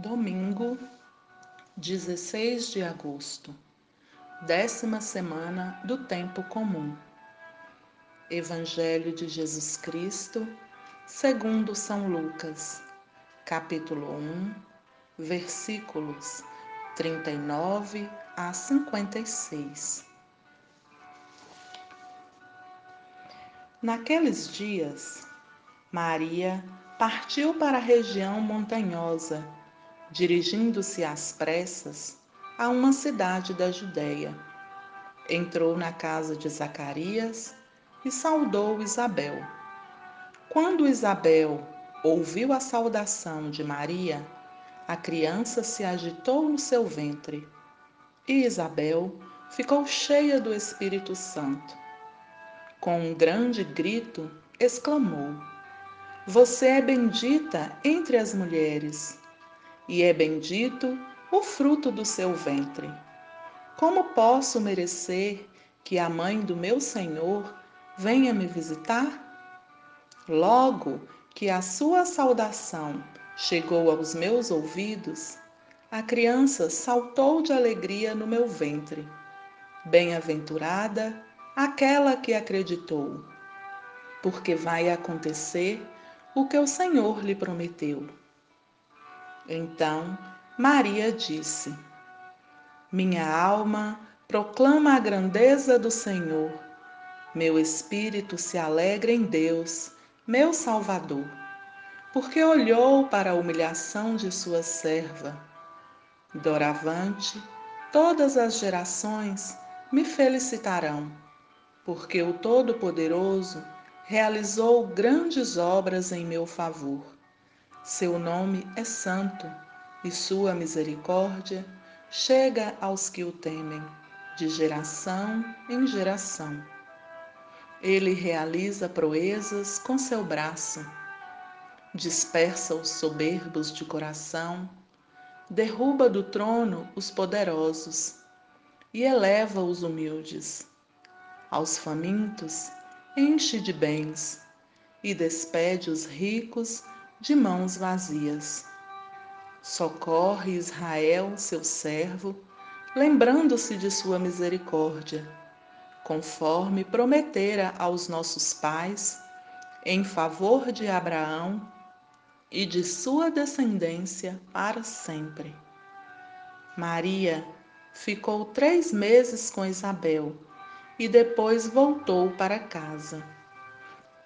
Domingo, 16 de agosto, décima semana do Tempo Comum. Evangelho de Jesus Cristo, segundo São Lucas, capítulo 1, versículos 39 a 56. Naqueles dias, Maria partiu para a região montanhosa dirigindo-se às pressas a uma cidade da Judéia. Entrou na casa de Zacarias e saudou Isabel. Quando Isabel ouviu a saudação de Maria, a criança se agitou no seu ventre. E Isabel ficou cheia do Espírito Santo. Com um grande grito, exclamou: Você é bendita entre as mulheres e é bendito o fruto do seu ventre. Como posso merecer que a mãe do meu Senhor venha me visitar? Logo que a sua saudação chegou aos meus ouvidos, a criança saltou de alegria no meu ventre. Bem-aventurada aquela que acreditou, porque vai acontecer o que o Senhor lhe prometeu. Então Maria disse: Minha alma proclama a grandeza do Senhor. Meu espírito se alegra em Deus, meu Salvador, porque olhou para a humilhação de sua serva. Doravante, todas as gerações me felicitarão, porque o Todo-Poderoso realizou grandes obras em meu favor. Seu nome é santo e sua misericórdia chega aos que o temem, de geração em geração. Ele realiza proezas com seu braço, dispersa os soberbos de coração, derruba do trono os poderosos e eleva os humildes. Aos famintos enche de bens e despede os ricos de mãos vazias. Socorre Israel, seu servo, lembrando-se de sua misericórdia, conforme prometera aos nossos pais, em favor de Abraão e de sua descendência para sempre. Maria ficou três meses com Isabel e depois voltou para casa.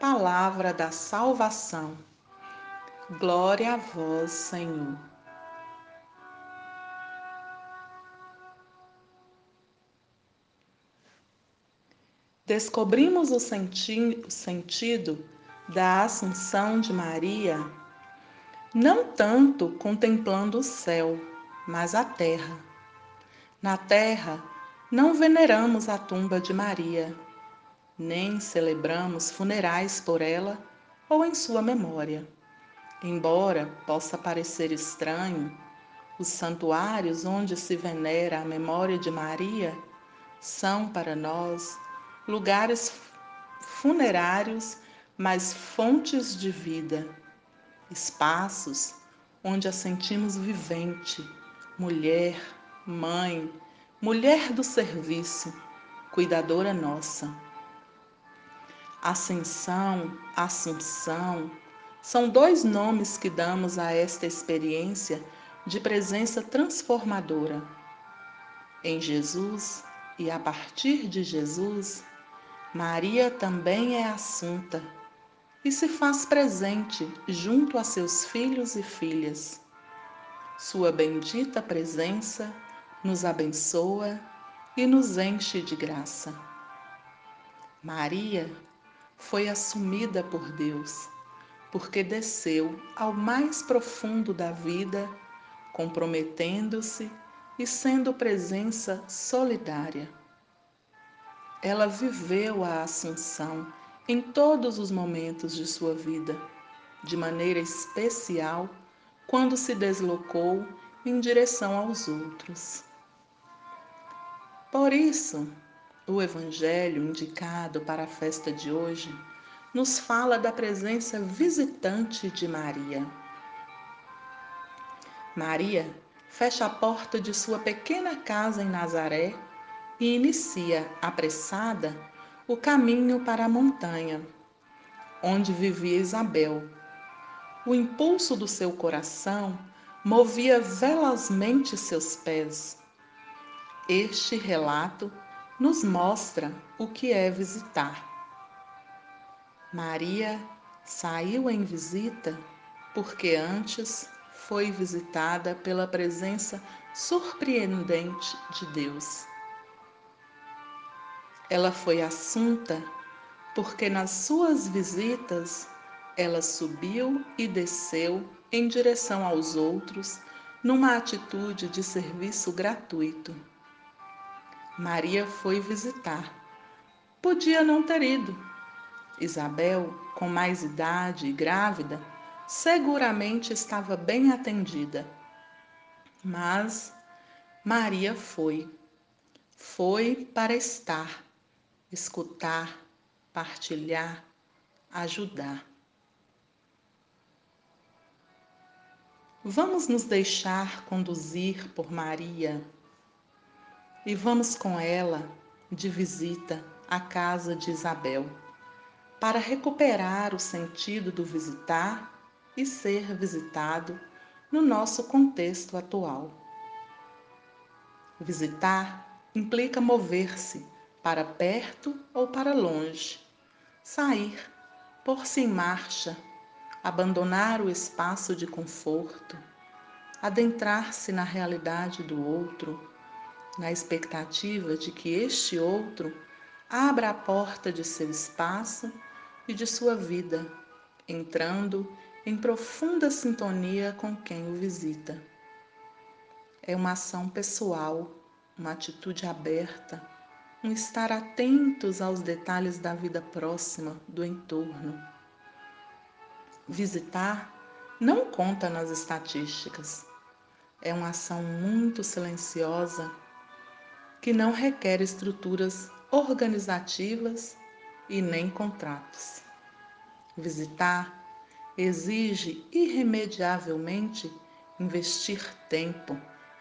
Palavra da salvação. Glória a vós, Senhor. Descobrimos o senti sentido da Assunção de Maria não tanto contemplando o céu, mas a terra. Na terra, não veneramos a tumba de Maria, nem celebramos funerais por ela ou em sua memória. Embora possa parecer estranho, os santuários onde se venera a memória de Maria são para nós lugares funerários, mas fontes de vida, espaços onde a sentimos vivente, mulher, mãe, mulher do serviço, cuidadora nossa. Ascensão, Assunção, são dois nomes que damos a esta experiência de presença transformadora. Em Jesus e a partir de Jesus, Maria também é assunta e se faz presente junto a seus filhos e filhas. Sua bendita presença nos abençoa e nos enche de graça. Maria foi assumida por Deus porque desceu ao mais profundo da vida, comprometendo-se e sendo presença solidária. Ela viveu a Assunção em todos os momentos de sua vida, de maneira especial quando se deslocou em direção aos outros. Por isso, o Evangelho indicado para a festa de hoje nos fala da presença visitante de Maria. Maria fecha a porta de sua pequena casa em Nazaré e inicia, apressada, o caminho para a montanha, onde vivia Isabel. O impulso do seu coração movia velozmente seus pés. Este relato nos mostra o que é visitar. Maria saiu em visita porque antes foi visitada pela presença surpreendente de Deus. Ela foi assunta porque nas suas visitas ela subiu e desceu em direção aos outros numa atitude de serviço gratuito. Maria foi visitar. Podia não ter ido. Isabel, com mais idade e grávida, seguramente estava bem atendida. Mas Maria foi. Foi para estar escutar, partilhar, ajudar. Vamos nos deixar conduzir por Maria e vamos com ela de visita à casa de Isabel para recuperar o sentido do visitar e ser visitado no nosso contexto atual. Visitar implica mover-se para perto ou para longe, sair, pôr-se em marcha, abandonar o espaço de conforto, adentrar-se na realidade do outro, na expectativa de que este outro abra a porta de seu espaço e de sua vida, entrando em profunda sintonia com quem o visita. É uma ação pessoal, uma atitude aberta um estar atentos aos detalhes da vida próxima, do entorno. Visitar não conta nas estatísticas. É uma ação muito silenciosa que não requer estruturas organizativas e nem contratos. Visitar exige irremediavelmente investir tempo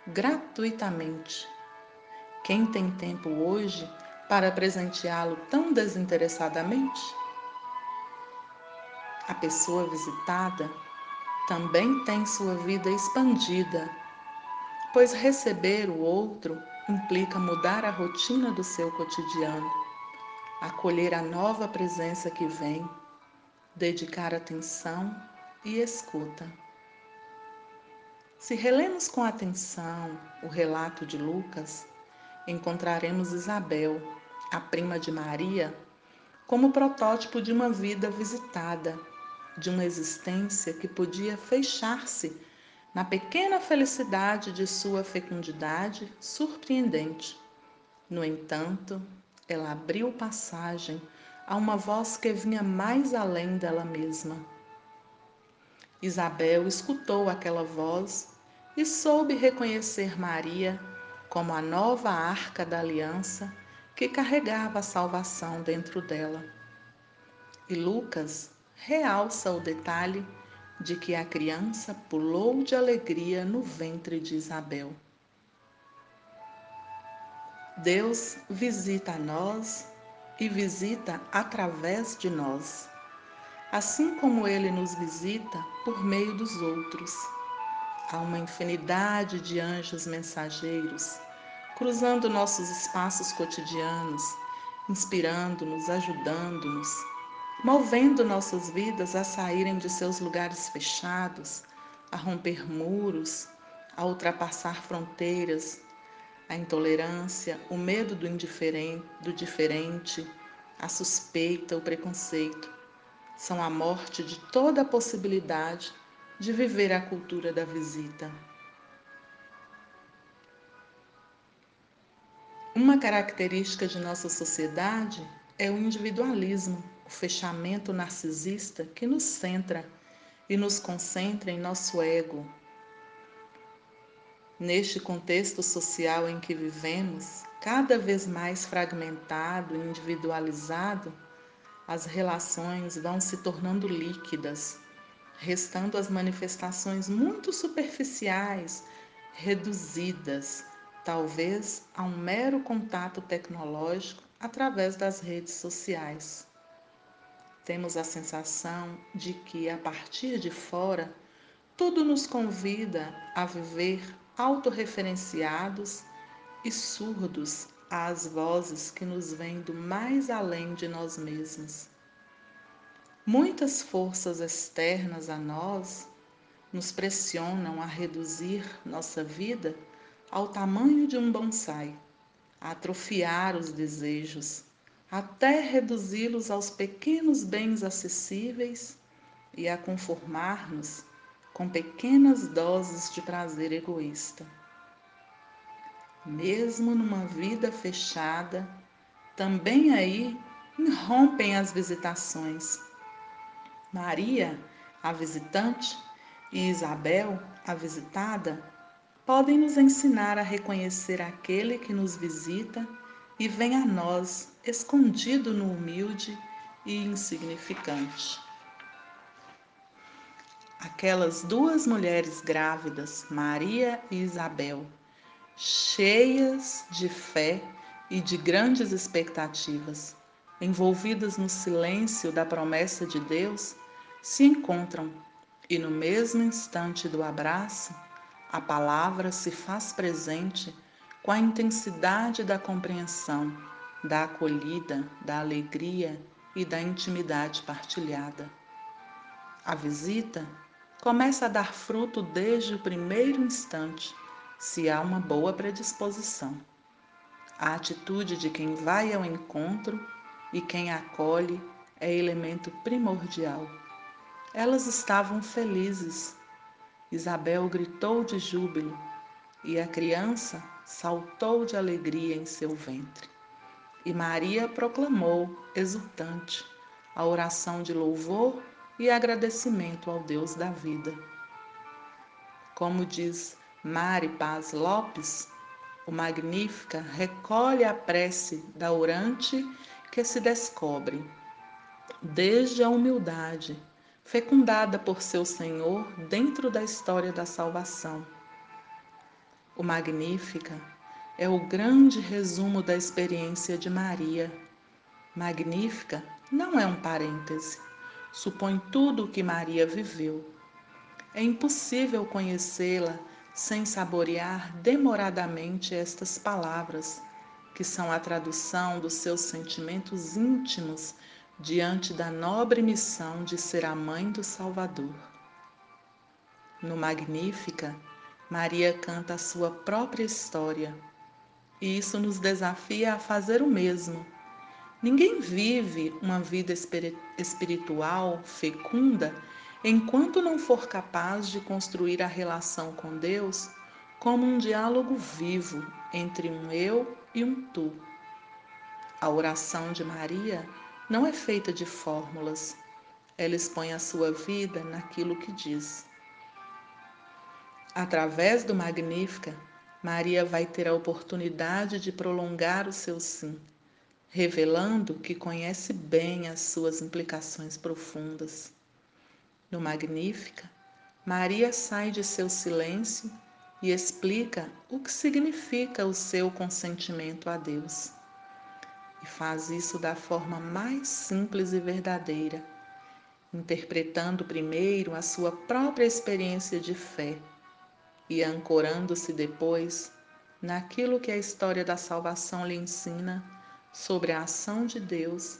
gratuitamente quem tem tempo hoje para presenteá-lo tão desinteressadamente? A pessoa visitada também tem sua vida expandida, pois receber o outro implica mudar a rotina do seu cotidiano, acolher a nova presença que vem, dedicar atenção e escuta. Se relemos com atenção o relato de Lucas, encontraremos Isabel, a prima de Maria, como protótipo de uma vida visitada, de uma existência que podia fechar-se na pequena felicidade de sua fecundidade surpreendente. No entanto, ela abriu passagem a uma voz que vinha mais além dela mesma. Isabel escutou aquela voz e soube reconhecer Maria como a nova arca da aliança que carregava a salvação dentro dela. E Lucas realça o detalhe de que a criança pulou de alegria no ventre de Isabel. Deus visita a nós e visita através de nós, assim como ele nos visita por meio dos outros. Há uma infinidade de anjos mensageiros cruzando nossos espaços cotidianos, inspirando-nos, ajudando-nos, movendo nossas vidas a saírem de seus lugares fechados, a romper muros, a ultrapassar fronteiras, a intolerância, o medo do indiferente, do diferente, a suspeita, o preconceito. São a morte de toda a possibilidade de viver a cultura da visita. Uma característica de nossa sociedade é o individualismo, o fechamento narcisista que nos centra e nos concentra em nosso ego. Neste contexto social em que vivemos, cada vez mais fragmentado e individualizado, as relações vão se tornando líquidas, restando as manifestações muito superficiais, reduzidas, talvez a um mero contato tecnológico através das redes sociais. Temos a sensação de que, a partir de fora, tudo nos convida a viver autorreferenciados e surdos às vozes que nos vêm do mais além de nós mesmos. Muitas forças externas a nós nos pressionam a reduzir nossa vida ao tamanho de um bonsai, a atrofiar os desejos, até reduzi-los aos pequenos bens acessíveis e a conformar-nos com pequenas doses de prazer egoísta. Mesmo numa vida fechada, também aí irrompem as visitações. Maria, a visitante, e Isabel, a visitada, podem nos ensinar a reconhecer aquele que nos visita e vem a nós escondido no humilde e insignificante. Aquelas duas mulheres grávidas, Maria e Isabel, cheias de fé e de grandes expectativas, envolvidas no silêncio da promessa de Deus, se encontram e no mesmo instante do abraço, a palavra se faz presente com a intensidade da compreensão, da acolhida, da alegria e da intimidade partilhada. A visita começa a dar fruto desde o primeiro instante, se há uma boa predisposição. A atitude de quem vai ao encontro e quem acolhe é elemento primordial. Elas estavam felizes. Isabel gritou de júbilo e a criança saltou de alegria em seu ventre. E Maria proclamou, exultante, a oração de louvor e agradecimento ao Deus da vida. Como diz Mari Paz Lopes, o Magnífica recolhe a prece da orante que se descobre, desde a humildade, fecundada por seu Senhor dentro da história da salvação. O Magnífica é o grande resumo da experiência de Maria. Magnífica não é um parêntese, supõe tudo o que Maria viveu. É impossível conhecê-la sem saborear demoradamente estas palavras, que são a tradução dos seus sentimentos íntimos diante da nobre missão de ser a mãe do Salvador. No Magnífica, Maria canta a sua própria história, e isso nos desafia a fazer o mesmo. Ninguém vive uma vida espiritual fecunda enquanto não for capaz de construir a relação com Deus como um diálogo vivo entre um eu e um tu. A oração de Maria não é feita de fórmulas. Ela expõe a sua vida naquilo que diz. Através do Magnífica, Maria vai ter a oportunidade de prolongar o seu sim, revelando que conhece bem as suas implicações profundas. No Magnífica, Maria sai de seu silêncio e explica o que significa o seu consentimento a Deus e faz isso da forma mais simples e verdadeira, interpretando primeiro a sua própria experiência de fé e ancorando-se depois naquilo que a história da salvação lhe ensina sobre a ação de Deus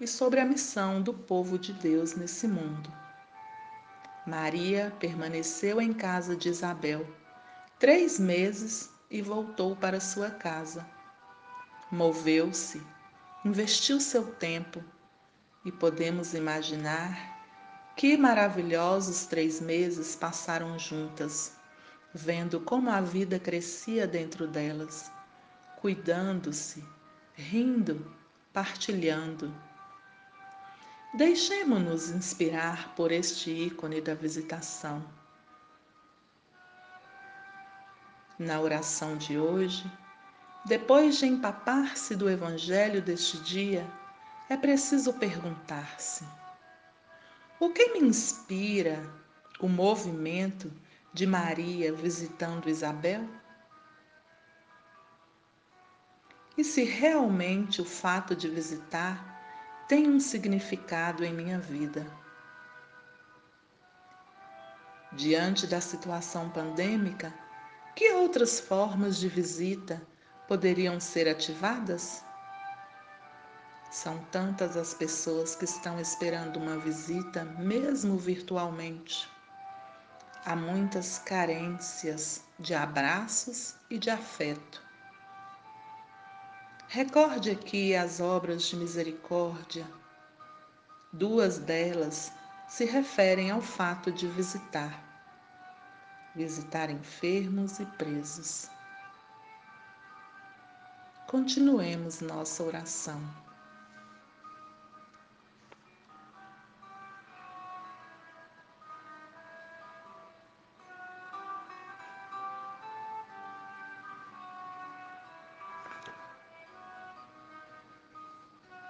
e sobre a missão do povo de Deus nesse mundo. Maria permaneceu em casa de Isabel três meses e voltou para sua casa. Moveu-se investiu seu tempo e podemos imaginar que maravilhosos três meses passaram juntas, vendo como a vida crescia dentro delas, cuidando-se, rindo, partilhando. Deixemos-nos inspirar por este ícone da visitação. Na oração de hoje, depois de empapar-se do Evangelho deste dia, é preciso perguntar-se: O que me inspira o movimento de Maria visitando Isabel? E se realmente o fato de visitar tem um significado em minha vida? Diante da situação pandêmica, que outras formas de visita poderiam ser ativadas? São tantas as pessoas que estão esperando uma visita, mesmo virtualmente. Há muitas carências de abraços e de afeto. Recorde aqui as obras de misericórdia. Duas delas se referem ao fato de visitar visitar enfermos e presos. Continuemos nossa oração.